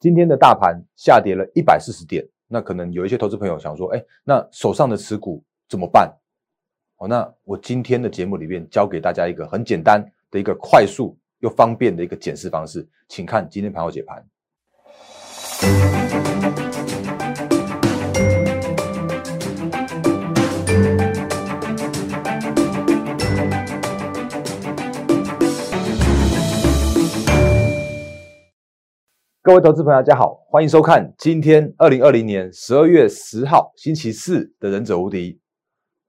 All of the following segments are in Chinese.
今天的大盘下跌了一百四十点，那可能有一些投资朋友想说，哎，那手上的持股怎么办？哦，那我今天的节目里面教给大家一个很简单的一个快速又方便的一个检视方式，请看今天盘后解盘。各位投资朋友，大家好，欢迎收看今天二零二零年十二月十号星期四的《忍者无敌》，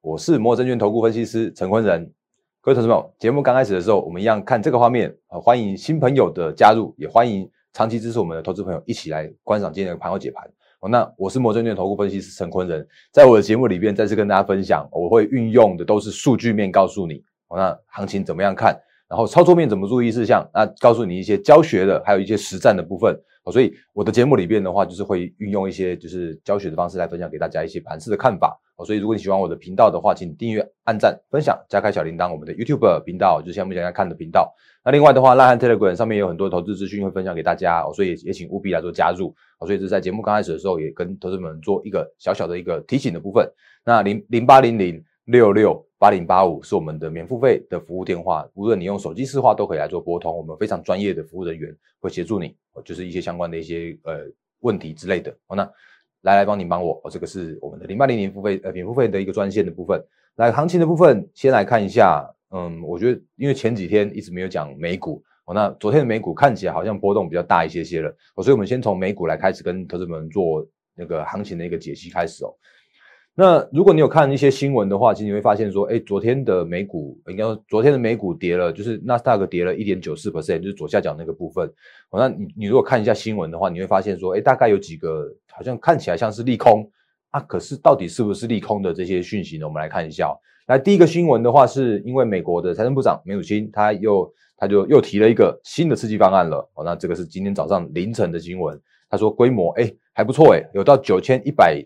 我是摩证券投顾分析师陈坤仁。各位投资朋友，节目刚开始的时候，我们一样看这个画面啊，欢迎新朋友的加入，也欢迎长期支持我们的投资朋友一起来观赏今天的盘后解盘。哦，那我是摩证券投顾分析师陈坤仁，在我的节目里边再次跟大家分享，我会运用的都是数据面告诉你，哦，那行情怎么样看？然后操作面怎么注意事项？那告诉你一些教学的，还有一些实战的部分。所以我的节目里边的话，就是会运用一些就是教学的方式来分享给大家一些盘势的看法。所以如果你喜欢我的频道的话，请订阅、按赞、分享、加开小铃铛。我们的 YouTube 频道就是像目前在看的频道。那另外的话，拉汉 Telegram 上面有很多投资资讯会分享给大家，所以也请务必来做加入。所以这是在节目刚开始的时候，也跟投资们做一个小小的一个提醒的部分。那零零八零零。六六八零八五是我们的免付费的服务电话，无论你用手机视话都可以来做拨通，我们非常专业的服务人员会协助你，就是一些相关的一些呃问题之类的。好，那来来帮你帮我，哦，这个是我们的零八零零付费呃免付费的一个专线的部分。来行情的部分，先来看一下，嗯，我觉得因为前几天一直没有讲美股，哦，那昨天的美股看起来好像波动比较大一些些了，哦，所以我们先从美股来开始跟投资们做那个行情的一个解析开始哦。那如果你有看一些新闻的话，其实你会发现说，哎，昨天的美股应该说昨天的美股跌了，就是纳斯达克跌了一点九四 percent，就是左下角那个部分。哦，那你你如果看一下新闻的话，你会发现说，哎，大概有几个好像看起来像是利空啊，可是到底是不是利空的这些讯息呢？我们来看一下。来，第一个新闻的话，是因为美国的财政部长梅努钦他又他就又提了一个新的刺激方案了。哦，那这个是今天早上凌晨的新闻，他说规模哎还不错哎，有到九千一百。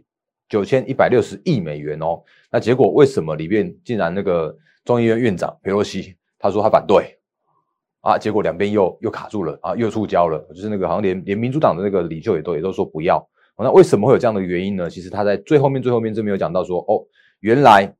九千一百六十亿美元哦，那结果为什么里面竟然那个众议院院长佩洛西他说他反对啊？结果两边又又卡住了啊，又触礁了，就是那个好像连连民主党的那个领袖也都也都说不要。那为什么会有这样的原因呢？其实他在最后面最后面这没有讲到说哦，原来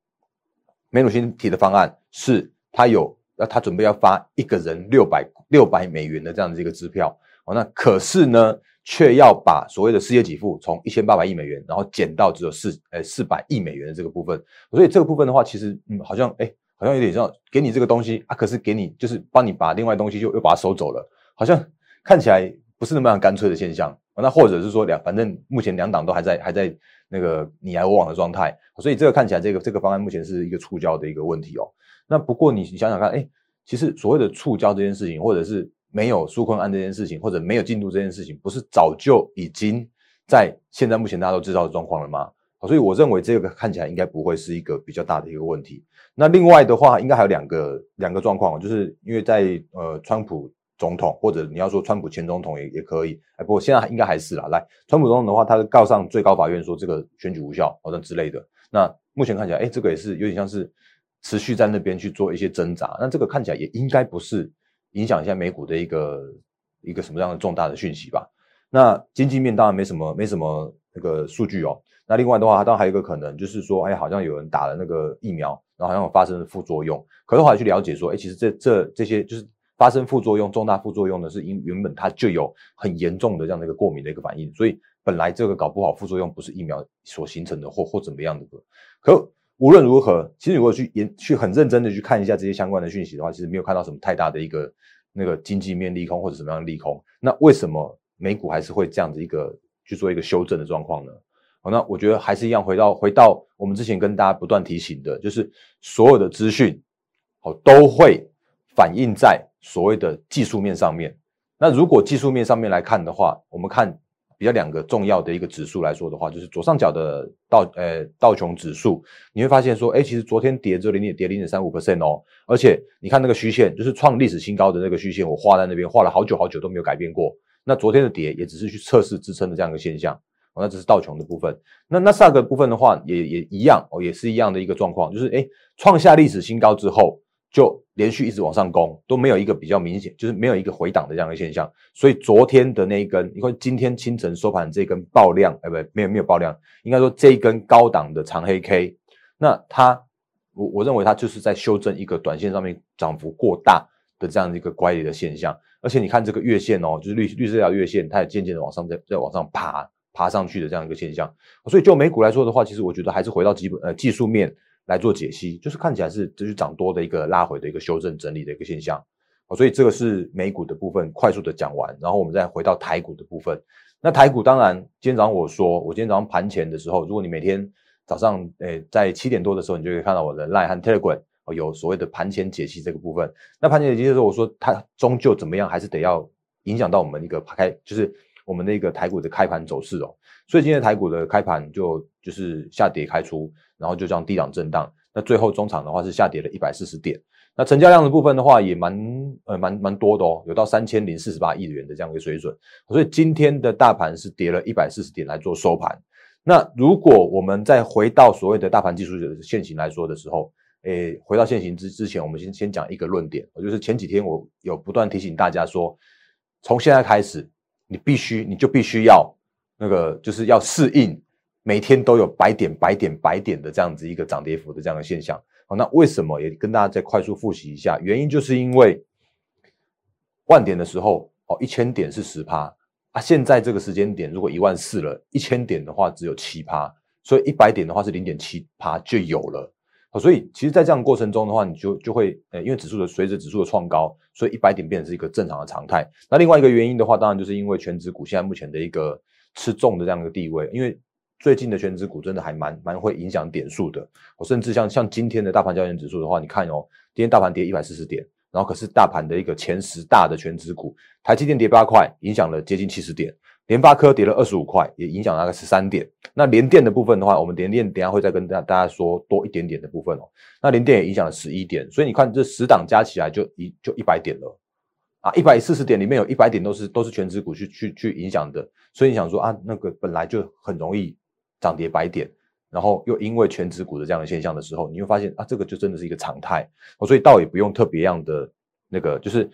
梅努辛提的方案是他有那他准备要发一个人六百六百美元的这样的一个支票哦，那可是呢？却要把所谓的失业给付从一千八百亿美元，然后减到只有四呃四百亿美元的这个部分，所以这个部分的话，其实嗯好像哎好像有点像给你这个东西啊，可是给你就是帮你把另外东西就又把它收走了，好像看起来不是那么样干脆的现象。那或者是说两反正目前两党都还在还在那个你来我往的状态，所以这个看起来这个这个方案目前是一个触礁的一个问题哦。那不过你你想想看，哎，其实所谓的触礁这件事情，或者是没有纾困案这件事情，或者没有进度这件事情，不是早就已经在现在目前大家都知道的状况了吗？所以我认为这个看起来应该不会是一个比较大的一个问题。那另外的话，应该还有两个两个状况，就是因为在呃，川普总统或者你要说川普前总统也也可以，哎，不过现在应该还是啦。来，川普总统的话，他告上最高法院说这个选举无效或者之类的。那目前看起来，哎，这个也是有点像是持续在那边去做一些挣扎。那这个看起来也应该不是。影响一下美股的一个一个什么样的重大的讯息吧？那经济面当然没什么没什么那个数据哦。那另外的话，当然还有一个可能就是说，哎，好像有人打了那个疫苗，然后好像有发生副作用。可是后来去了解说，哎，其实这这这些就是发生副作用、重大副作用的是因原本它就有很严重的这样的一个过敏的一个反应，所以本来这个搞不好副作用不是疫苗所形成的或或怎么样的。可无论如何，其实如果去研去很认真的去看一下这些相关的讯息的话，其实没有看到什么太大的一个那个经济面利空或者什么样的利空。那为什么美股还是会这样子一个去做一个修正的状况呢？好，那我觉得还是一样，回到回到我们之前跟大家不断提醒的，就是所有的资讯好都会反映在所谓的技术面上面。那如果技术面上面来看的话，我们看。比较两个重要的一个指数来说的话，就是左上角的道呃道琼指数，你会发现说，哎，其实昨天跌只有零点跌零点三五 percent 哦，而且你看那个虚线，就是创历史新高的那个虚线，我画在那边画了好久好久都没有改变过。那昨天的跌也只是去测试支撑的这样一个现象，哦，那这是道琼的部分。那那萨克部分的话，也也一样哦，也是一样的一个状况，就是哎创下历史新高之后，就连续一直往上攻，都没有一个比较明显，就是没有一个回档的这样的现象。所以昨天的那一根，你看今天清晨收盘这根爆量，哎，不，没有没有爆量，应该说这一根高档的长黑 K，那它，我我认为它就是在修正一个短线上面涨幅过大的这样的一个乖离的现象。而且你看这个月线哦，就是绿绿色这条月线，它也渐渐的往上在在往上爬爬上去的这样一个现象。所以就美股来说的话，其实我觉得还是回到基本呃技术面。来做解析，就是看起来是就是涨多的一个拉回的一个修正整理的一个现象，所以这个是美股的部分快速的讲完，然后我们再回到台股的部分。那台股当然，今天早上我说，我今天早上盘前的时候，如果你每天早上诶在七点多的时候，你就可以看到我的 Line 和 Telegram 有所谓的盘前解析这个部分。那盘前解析的时候，我说它终究怎么样，还是得要影响到我们一个开，就是我们的一个台股的开盘走势哦。所以今天台股的开盘就就是下跌开出。然后就这样低档震荡，那最后中场的话是下跌了一百四十点，那成交量的部分的话也蛮呃蛮蛮多的哦，有到三千零四十八亿元的这样一个水准，所以今天的大盘是跌了一百四十点来做收盘。那如果我们再回到所谓的大盘技术的现行来说的时候，诶，回到现行之之前，我们先先讲一个论点，就是前几天我有不断提醒大家说，从现在开始，你必须你就必须要那个就是要适应。每天都有白点、白点、白点的这样子一个涨跌幅的这样的现象，好，那为什么也跟大家再快速复习一下？原因就是因为万点的时候，哦，一千点是十趴啊，现在这个时间点如果一万四了，一千点的话只有七趴，所以一百点的话是零点七趴就有了，所以其实，在这样过程中的话，你就就会，呃，因为指数的随着指数的创高，所以一百点变成是一个正常的常态。那另外一个原因的话，当然就是因为全指股现在目前的一个吃重的这样一个地位，因为。最近的全指股真的还蛮蛮会影响点数的，我甚至像像今天的大盘交易指数的话，你看哦，今天大盘跌一百四十点，然后可是大盘的一个前十大的全指股，台积电跌八块，影响了接近七十点，联发科跌了二十五块，也影响大概十三点。那联电的部分的话，我们联电等下会再跟大大家说多一点点的部分哦。那联电也影响了十一点，所以你看这十档加起来就一就一百点了啊，一百四十点里面有一百点都是都是全指股去去去影响的，所以你想说啊，那个本来就很容易。涨跌百点，然后又因为全指股的这样的现象的时候，你会发现啊，这个就真的是一个常态哦，所以倒也不用特别样的那个，就是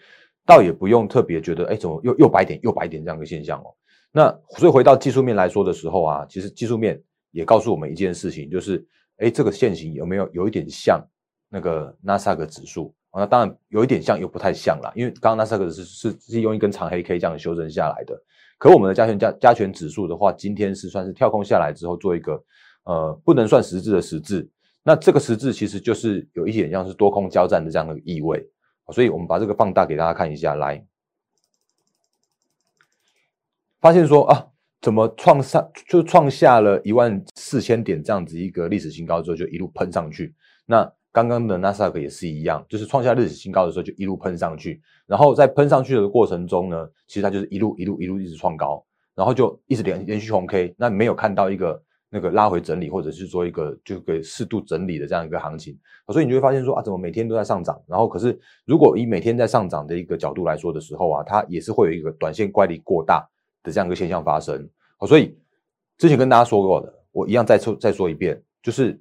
倒也不用特别觉得，哎，怎么又又白点又白点这样一个现象哦。那所以回到技术面来说的时候啊，其实技术面也告诉我们一件事情，就是哎，这个线型有没有有一点像那个纳斯达克指数？那当然有一点像，又不太像啦，因为刚刚那三个是是是用一根长黑 K 这样修正下来的。可我们的加权加加权指数的话，今天是算是跳空下来之后做一个呃不能算实质的实质，那这个实质其实就是有一点像是多空交战的这样的意味，所以我们把这个放大给大家看一下，来发现说啊，怎么创上就创下了一万四千点这样子一个历史新高之后，就一路喷上去，那。刚刚的纳斯达克也是一样，就是创下历史新高的时候就一路喷上去，然后在喷上去的过程中呢，其实它就是一路一路一路一直创高，然后就一直连连续红 K，那没有看到一个那个拉回整理，或者是说一个就给适度整理的这样一个行情，所以你就会发现说啊，怎么每天都在上涨，然后可是如果以每天在上涨的一个角度来说的时候啊，它也是会有一个短线乖离过大的这样一个现象发生，所以之前跟大家说过的，我一样再说再说一遍，就是。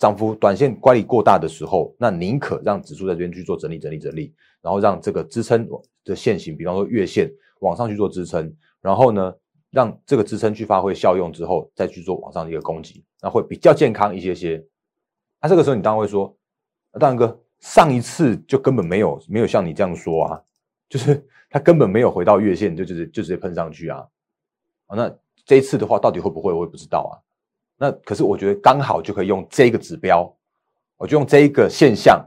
涨幅短线乖离过大的时候，那宁可让指数在这边去做整理、整理、整理，然后让这个支撑的线型，比方说月线往上去做支撑，然后呢，让这个支撑去发挥效用之后，再去做往上的一个攻击，那会比较健康一些些。那这个时候你当然会说，大然哥上一次就根本没有没有像你这样说啊，就是它根本没有回到月线就就是就直接喷上去啊。啊，那这一次的话到底会不会，我也不知道啊。那可是我觉得刚好就可以用这个指标，我就用这一个现象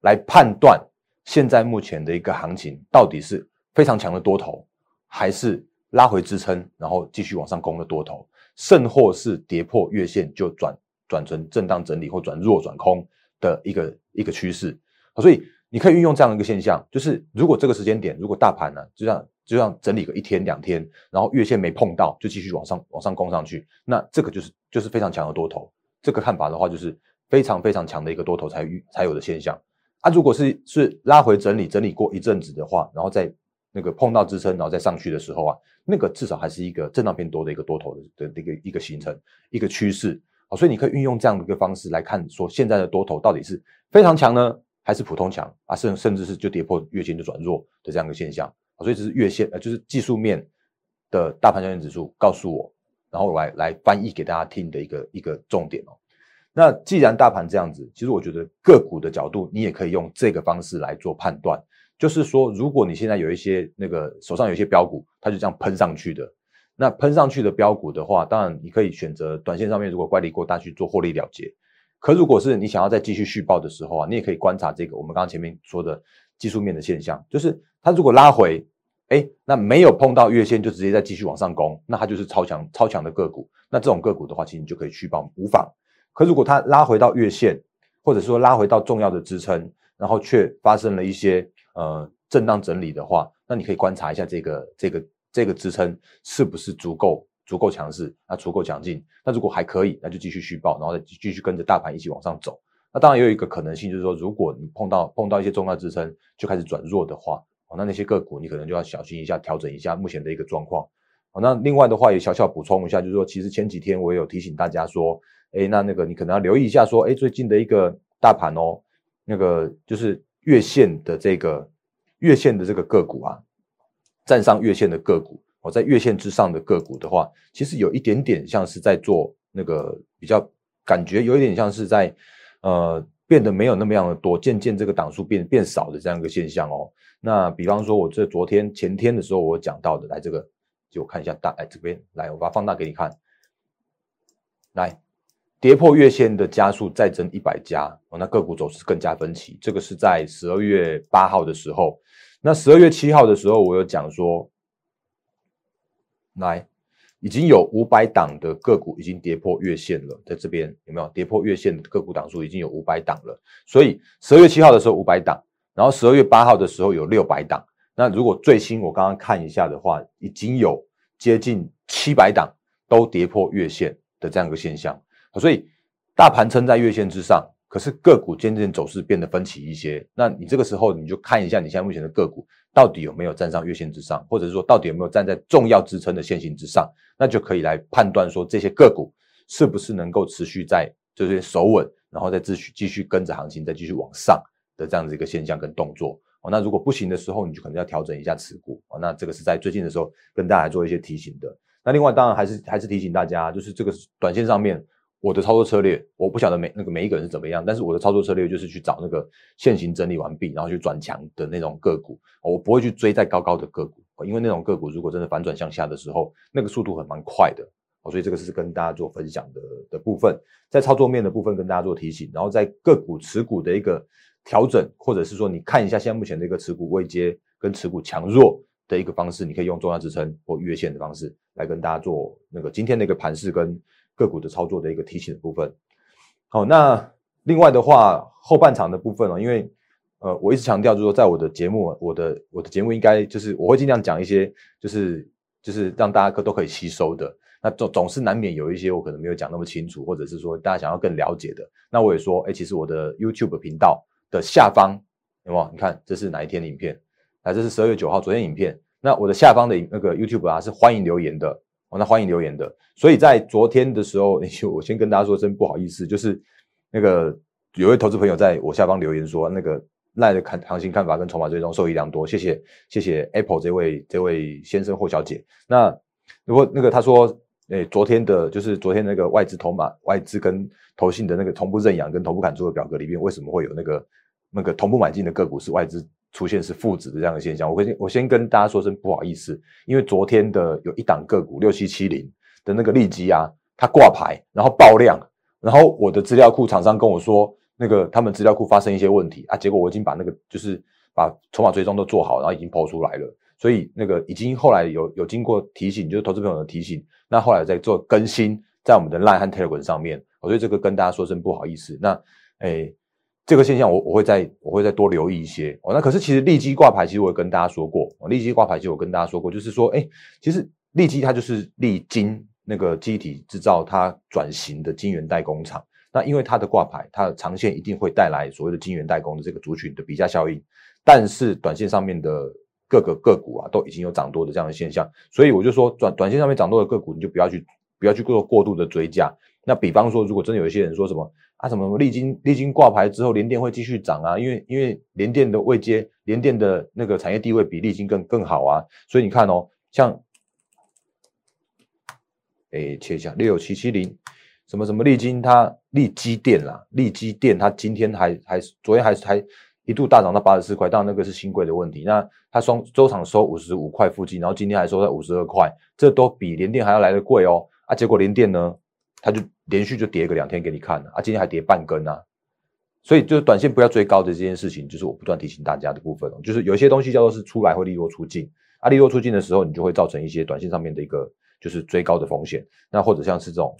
来判断现在目前的一个行情到底是非常强的多头，还是拉回支撑，然后继续往上攻的多头，甚或是跌破月线就转转成震荡整理或转弱转空的一个一个趋势。所以你可以运用这样一个现象，就是如果这个时间点如果大盘呢就像。就像整理个一天两天，然后月线没碰到，就继续往上往上攻上去，那这个就是就是非常强的多头。这个看法的话，就是非常非常强的一个多头才才有的现象。啊，如果是是拉回整理整理过一阵子的话，然后再那个碰到支撑，然后再上去的时候啊，那个至少还是一个震荡偏多的一个多头的的一个一个形成一个趋势。好，所以你可以运用这样的一个方式来看，说现在的多头到底是非常强呢，还是普通强啊，甚甚至是就跌破月线就转弱的这样一个现象，所以这是月线呃就是技术面的大盘交易指数告诉我，然后来来翻译给大家听的一个一个重点哦。那既然大盘这样子，其实我觉得个股的角度，你也可以用这个方式来做判断。就是说，如果你现在有一些那个手上有一些标股，它就这样喷上去的，那喷上去的标股的话，当然你可以选择短线上面如果乖离过大去做获利了结。可如果是你想要再继续续报的时候啊，你也可以观察这个我们刚刚前面说的技术面的现象，就是它如果拉回，哎，那没有碰到月线就直接再继续往上攻，那它就是超强超强的个股。那这种个股的话，其实你就可以续报无妨。可如果它拉回到月线，或者说拉回到重要的支撑，然后却发生了一些呃震荡整理的话，那你可以观察一下这个这个这个支撑是不是足够足够强势，那足够强劲。那如果还可以，那就继续续报，然后再继续跟着大盘一起往上走。那当然也有一个可能性，就是说如果你碰到碰到一些重要支撑就开始转弱的话，哦，那那些个股你可能就要小心一下，调整一下目前的一个状况。哦，那另外的话也小小补充一下，就是说其实前几天我也有提醒大家说。哎，那那个你可能要留意一下，说，哎，最近的一个大盘哦，那个就是月线的这个月线的这个个股啊，站上月线的个股，哦，在月线之上的个股的话，其实有一点点像是在做那个比较，感觉有一点像是在呃变得没有那么样的多，渐渐这个档数变变少的这样一个现象哦。那比方说，我这昨天前天的时候我讲到的，来这个就看一下大，来这边来，我把它放大给你看，来。跌破月线的加速再增一百家哦，那个股走势更加分歧。这个是在十二月八号的时候，那十二月七号的时候，我有讲说，来已经有五百档的个股已经跌破月线了，在这边有没有跌破月线的个股档数已经有五百档了？所以十二月七号的时候五百档，然后十二月八号的时候有六百档。那如果最新我刚刚看一下的话，已经有接近七百档都跌破月线的这样一个现象。所以大盘撑在月线之上，可是个股渐渐走势变得分歧一些。那你这个时候你就看一下你现在目前的个股到底有没有站上月线之上，或者是说到底有没有站在重要支撑的线型之上，那就可以来判断说这些个股是不是能够持续在就是守稳，然后再继续继续跟着行情再继续往上的这样子一个现象跟动作。哦，那如果不行的时候，你就可能要调整一下持股。哦，那这个是在最近的时候跟大家做一些提醒的。那另外当然还是还是提醒大家，就是这个短线上面。我的操作策略，我不晓得每那个每一个人是怎么样，但是我的操作策略就是去找那个现行整理完毕，然后去转强的那种个股，我不会去追在高高的个股，因为那种个股如果真的反转向下的时候，那个速度很蛮快的，所以这个是跟大家做分享的的部分，在操作面的部分跟大家做提醒，然后在个股持股的一个调整，或者是说你看一下现在目前的一个持股位阶跟持股强弱的一个方式，你可以用重要支撑或月线的方式来跟大家做那个今天的一个盘势跟。个股的操作的一个提醒的部分，好，那另外的话，后半场的部分哦，因为呃，我一直强调就是说，在我的节目，我的我的节目应该就是我会尽量讲一些，就是就是让大家可都可以吸收的。那总总是难免有一些我可能没有讲那么清楚，或者是说大家想要更了解的，那我也说，哎，其实我的 YouTube 频道的下方有没有？你看这是哪一天的影片？啊，这是十二月九号昨天影片。那我的下方的那个 YouTube 啊，是欢迎留言的哦。那欢迎留言的，所以在昨天的时候，我先跟大家说声不好意思，就是那个有位投资朋友在我下方留言说，那个赖的看行情看法跟筹码追踪受益良多，谢谢谢谢 Apple 这位这位先生或小姐。那如果那个他说，诶，昨天的就是昨天那个外资投码外资跟投信的那个同步认养跟同步砍出的表格里面，为什么会有那个那个同步买进的个股是外资？出现是负值的这样的现象，我先我先跟大家说声不好意思，因为昨天的有一档个股六七七零的那个利基啊，它挂牌然后爆量，然后我的资料库厂商跟我说，那个他们资料库发生一些问题啊，结果我已经把那个就是把筹码追踪都做好，然后已经抛出来了，所以那个已经后来有有经过提醒，就是投资朋友的提醒，那后来在做更新，在我们的 Line 和 Telegram 上面，我对这个跟大家说声不好意思，那诶。这个现象，我我会再我会再多留意一些哦。那可是其实利基挂牌，其实我也跟大家说过，利基挂牌其实我跟大家说过，就是说，哎，其实利基它就是利金那个机体制造它转型的晶圆代工厂。那因为它的挂牌，它的长线一定会带来所谓的晶圆代工的这个族群的比价效应，但是短线上面的各个个股啊，都已经有涨多的这样的现象，所以我就说，短短线上面涨多的个股，你就不要去不要去做过度的追加。那比方说，如果真的有一些人说什么啊，什么历经历经挂牌之后，联电会继续涨啊，因为因为联电的位阶，联电的那个产业地位比历经更更好啊，所以你看哦，像，哎，切一下六七七零，什么什么历经它立基电啦，立基电它今天还还昨天还还一度大涨到八十四块，但那个是新贵的问题，那它双周场收五十五块附近，然后今天还收在五十二块，这都比联电还要来的贵哦，啊，结果联电呢？它就连续就跌个两天给你看了啊，今天还跌半根啊，所以就是短线不要追高的这件事情，就是我不断提醒大家的部分哦，就是有一些东西叫做是出来会利落出尽啊，利落出尽的时候，你就会造成一些短线上面的一个就是追高的风险，那或者像是这种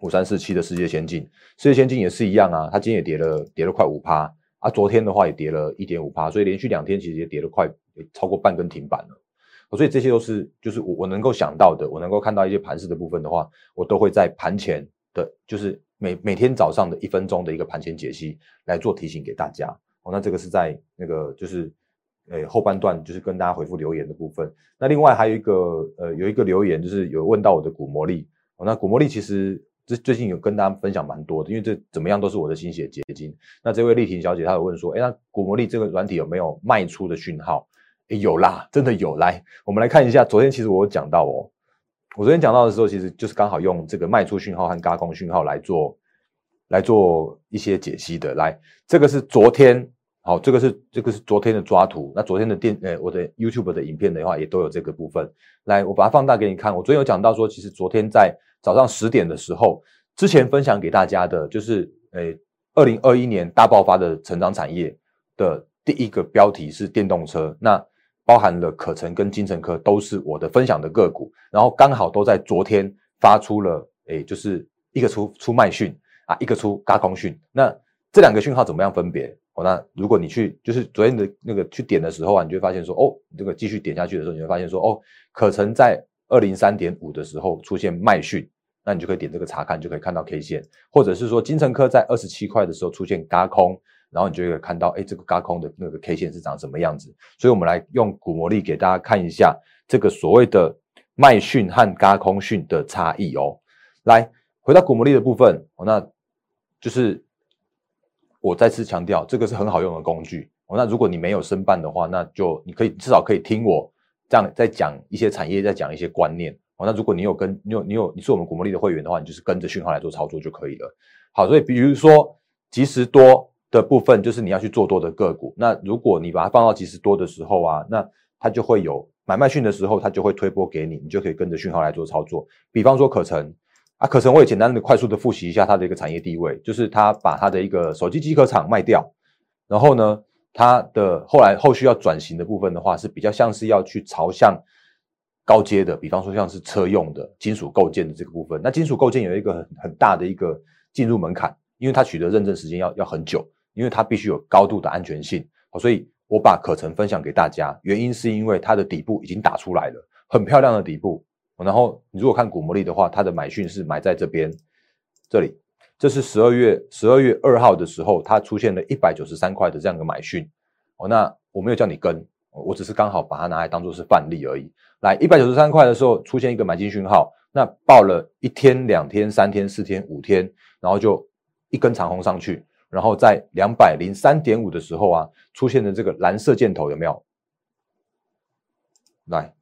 五三四七的世界先进，世界先进也是一样啊，它今天也跌了跌了快五趴啊，昨天的话也跌了一点五趴，所以连续两天其实也跌了快超过半根停板了。所以这些都是，就是我我能够想到的，我能够看到一些盘势的部分的话，我都会在盘前的，就是每每天早上的一分钟的一个盘前解析来做提醒给大家。哦，那这个是在那个就是，诶后半段就是跟大家回复留言的部分。那另外还有一个呃有一个留言就是有问到我的股魔力。哦，那股魔力其实这最近有跟大家分享蛮多的，因为这怎么样都是我的心血结晶。那这位丽婷小姐她有问说，哎，那股魔力这个软体有没有卖出的讯号？有啦，真的有。来，我们来看一下。昨天其实我有讲到哦，我昨天讲到的时候，其实就是刚好用这个卖出讯号和嘎空讯号来做来做一些解析的。来，这个是昨天，好，这个是这个是昨天的抓图。那昨天的电，呃，我的 YouTube 的影片的话，也都有这个部分。来，我把它放大给你看。我昨天有讲到说，其实昨天在早上十点的时候，之前分享给大家的，就是诶，二零二一年大爆发的成长产业的第一个标题是电动车。那包含了可成跟金城科都是我的分享的个股，然后刚好都在昨天发出了，诶，就是一个出出卖讯啊，一个出嘎空讯。那这两个讯号怎么样分别？哦，那如果你去就是昨天的那个去点的时候啊，你就会发现说，哦，这个继续点下去的时候，你会发现说，哦，可成在二零三点五的时候出现卖讯，那你就可以点这个查看，就可以看到 K 线，或者是说金城科在二十七块的时候出现嘎空。然后你就会看到，哎，这个高空的那个 K 线是长什么样子？所以，我们来用股魔力给大家看一下这个所谓的卖讯和高空讯的差异哦。来，回到股魔力的部分，哦，那就是我再次强调，这个是很好用的工具哦。那如果你没有申办的话，那就你可以至少可以听我这样在讲一些产业，在讲一些观念哦。那如果你有跟你有你有你是我们股魔力的会员的话，你就是跟着讯号来做操作就可以了。好，所以比如说即时多。的部分就是你要去做多的个股。那如果你把它放到即时多的时候啊，那它就会有买卖讯的时候，它就会推波给你，你就可以跟着讯号来做操作。比方说可成啊，可成我也简单的快速的复习一下它的一个产业地位，就是它把它的一个手机机壳厂卖掉，然后呢，它的后来后续要转型的部分的话，是比较像是要去朝向高阶的，比方说像是车用的金属构件的这个部分。那金属构件有一个很很大的一个进入门槛，因为它取得认证时间要要很久。因为它必须有高度的安全性，所以我把可成分享给大家。原因是因为它的底部已经打出来了，很漂亮的底部。然后你如果看古魔力的话，它的买讯是买在这边，这里，这是十二月十二月二号的时候，它出现了一百九十三块的这样一个买讯。哦，那我没有叫你跟，我只是刚好把它拿来当做是范例而已。来，一百九十三块的时候出现一个买进讯号，那报了一天、两天、三天、四天、五天，然后就一根长红上去。然后在两百零三点五的时候啊，出现的这个蓝色箭头有没有？来，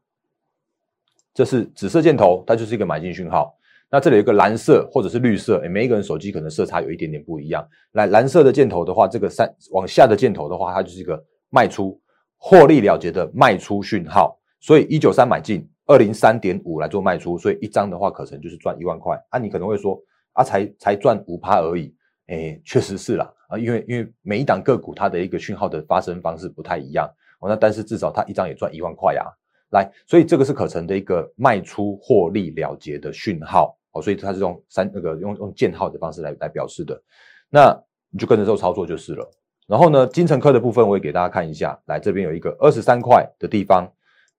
这是紫色箭头，它就是一个买进讯号。那这里有一个蓝色或者是绿色，每一个人手机可能色差有一点点不一样。来，蓝色的箭头的话，这个三往下的箭头的话，它就是一个卖出获利了结的卖出讯号。所以一九三买进，二零三点五来做卖出，所以一张的话可能就是赚一万块。啊，你可能会说，啊，才才赚五趴而已。哎，确实是啦啊，因为因为每一档个股它的一个讯号的发生方式不太一样哦，那但是至少它一张也赚一万块呀，来，所以这个是可成的一个卖出获利了结的讯号哦，所以它是用三那个用用箭号的方式来来表示的，那你就跟着做操作就是了。然后呢，金城科的部分我也给大家看一下，来这边有一个二十三块的地方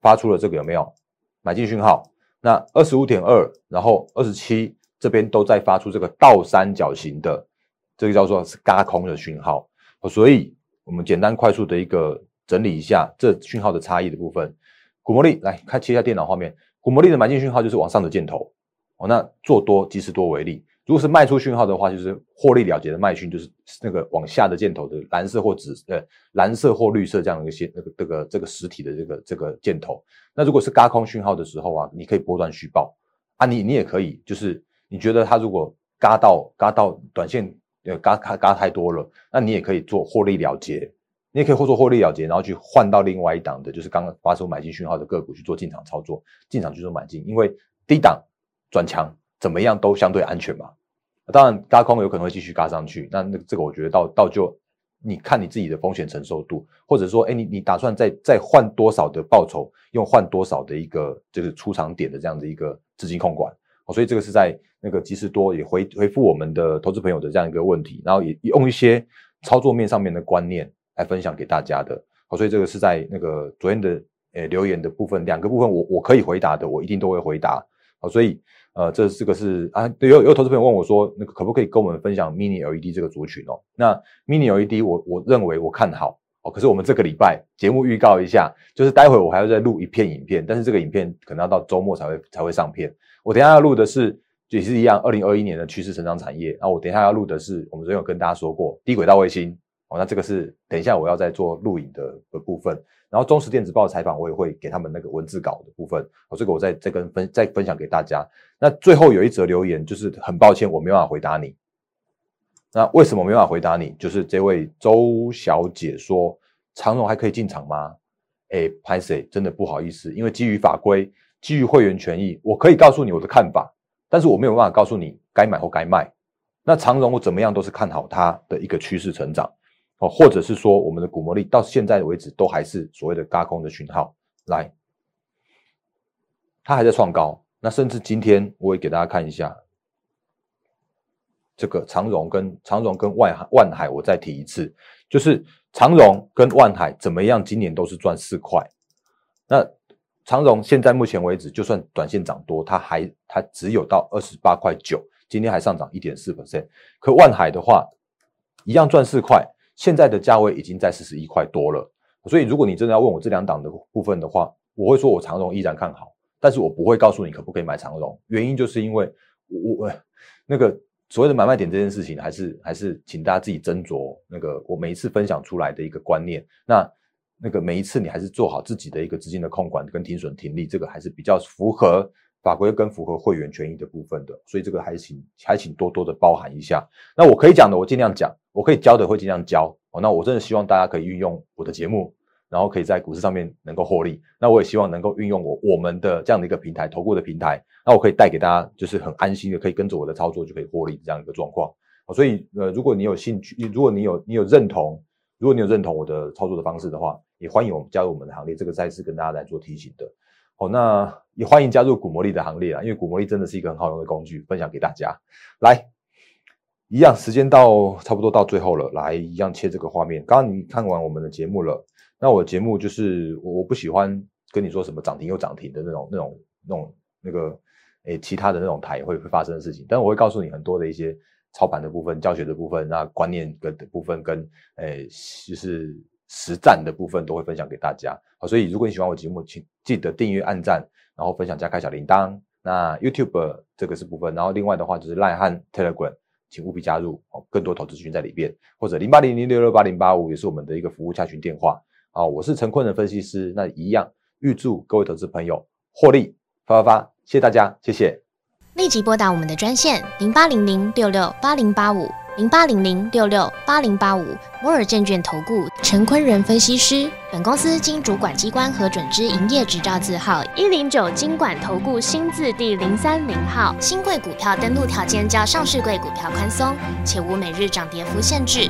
发出了这个有没有买进讯号？那二十五点二，然后二十七这边都在发出这个倒三角形的。这个叫做是嘎空的讯号，所以我们简单快速的一个整理一下这讯号的差异的部分。古魔力来看切一下电脑画面，古魔力的买进讯号就是往上的箭头，哦，那做多即时多为例。如果是卖出讯号的话，就是获利了结的卖讯，就是那个往下的箭头的蓝色或紫呃蓝色或绿色这样的一个线，那个这个这个实体的这个这个箭头。那如果是嘎空讯号的时候啊，你可以波段续报啊，你你也可以，就是你觉得它如果嘎到嘎到短线呃嘎嘎嘎太多了，那你也可以做获利了结，你也可以或做获利了结，然后去换到另外一档的，就是刚刚发出买进讯号的个股去做进场操作，进场去做买进，因为低档转强怎么样都相对安全嘛。当然，嘎空有可能会继续嘎上去。那那这个我觉得到到就你看你自己的风险承受度，或者说，哎，你你打算再再换多少的报酬，用换多少的一个就是出场点的这样的一个资金控管。哦，所以这个是在那个及时多也回回复我们的投资朋友的这样一个问题，然后也用一些操作面上面的观念来分享给大家的。好，所以这个是在那个昨天的呃留言的部分，两个部分我我可以回答的，我一定都会回答。好，所以。呃，这这个是啊，有有投资朋友问我说，那个可不可以跟我们分享 Mini LED 这个族群哦？那 Mini LED 我我认为我看好可是我们这个礼拜节目预告一下，就是待会我还要再录一片影片，但是这个影片可能要到周末才会才会上片。我等下要录的是也是一样，二零二一年的趋势成长产业。那我等下要录的是，我们昨天有跟大家说过低轨道卫星哦，那这个是等一下我要再做录影的的部分。然后中时电子报采访，我也会给他们那个文字稿的部分，哦，这个我再再跟分再分享给大家。那最后有一则留言，就是很抱歉我没办法回答你。那为什么没办法回答你？就是这位周小姐说，长荣还可以进场吗？哎，潘 Sir 真的不好意思，因为基于法规，基于会员权益，我可以告诉你我的看法，但是我没有办法告诉你该买或该卖。那长荣我怎么样都是看好它的一个趋势成长。哦，或者是说我们的股魔力到现在为止都还是所谓的高空的讯号，来，它还在创高。那甚至今天我也给大家看一下，这个长荣跟长荣跟万万海，我再提一次，就是长荣跟万海怎么样？今年都是赚四块。那长荣现在目前为止，就算短线涨多，它还它只有到二十八块九，今天还上涨一点四 percent。可万海的话，一样赚四块。现在的价位已经在四十一块多了，所以如果你真的要问我这两档的部分的话，我会说我长荣依然看好，但是我不会告诉你可不可以买长荣，原因就是因为我我那个所谓的买卖点这件事情，还是还是请大家自己斟酌那个我每一次分享出来的一个观念，那那个每一次你还是做好自己的一个资金的控管跟停损停利，这个还是比较符合。法规跟符合会员权益的部分的，所以这个还请还请多多的包含一下。那我可以讲的，我尽量讲；我可以教的，会尽量教。哦，那我真的希望大家可以运用我的节目，然后可以在股市上面能够获利。那我也希望能够运用我我们的这样的一个平台，投顾的平台，那我可以带给大家就是很安心的，可以跟着我的操作就可以获利这样一个状况。所以呃，如果你有兴趣，如果你有你有认同，如果你有认同我的操作的方式的话，也欢迎我们加入我们的行列。这个再次跟大家来做提醒的。好，那也欢迎加入古魔力的行列啊！因为古魔力真的是一个很好用的工具，分享给大家。来，一样时间到，差不多到最后了，来一样切这个画面。刚刚你看完我们的节目了，那我节目就是我我不喜欢跟你说什么涨停又涨停的那种、那种、那种那个诶其他的那种台会会发生的事情，但我会告诉你很多的一些操盘的部分、教学的部分、那观念跟的部分跟诶就是。实战的部分都会分享给大家，好，所以如果你喜欢我节目，请记得订阅、按赞，然后分享加开小铃铛。那 YouTube 这个是部分，然后另外的话就是赖汉 Telegram，请务必加入哦，更多投资资讯在里边，或者零八零零六六八零八五也是我们的一个服务洽询电话。好，我是陈坤的分析师，那一样预祝各位投资朋友获利发发发，谢谢大家，谢谢。立即拨打我们的专线零八零零六六八零八五。零八零零六六八零八五摩尔证券投顾陈坤仁分析师，本公司经主管机关核准之营业执照字号一零九金管投顾新字第零三零号。新贵股票登录条件较上市贵股票宽松，且无每日涨跌幅限制。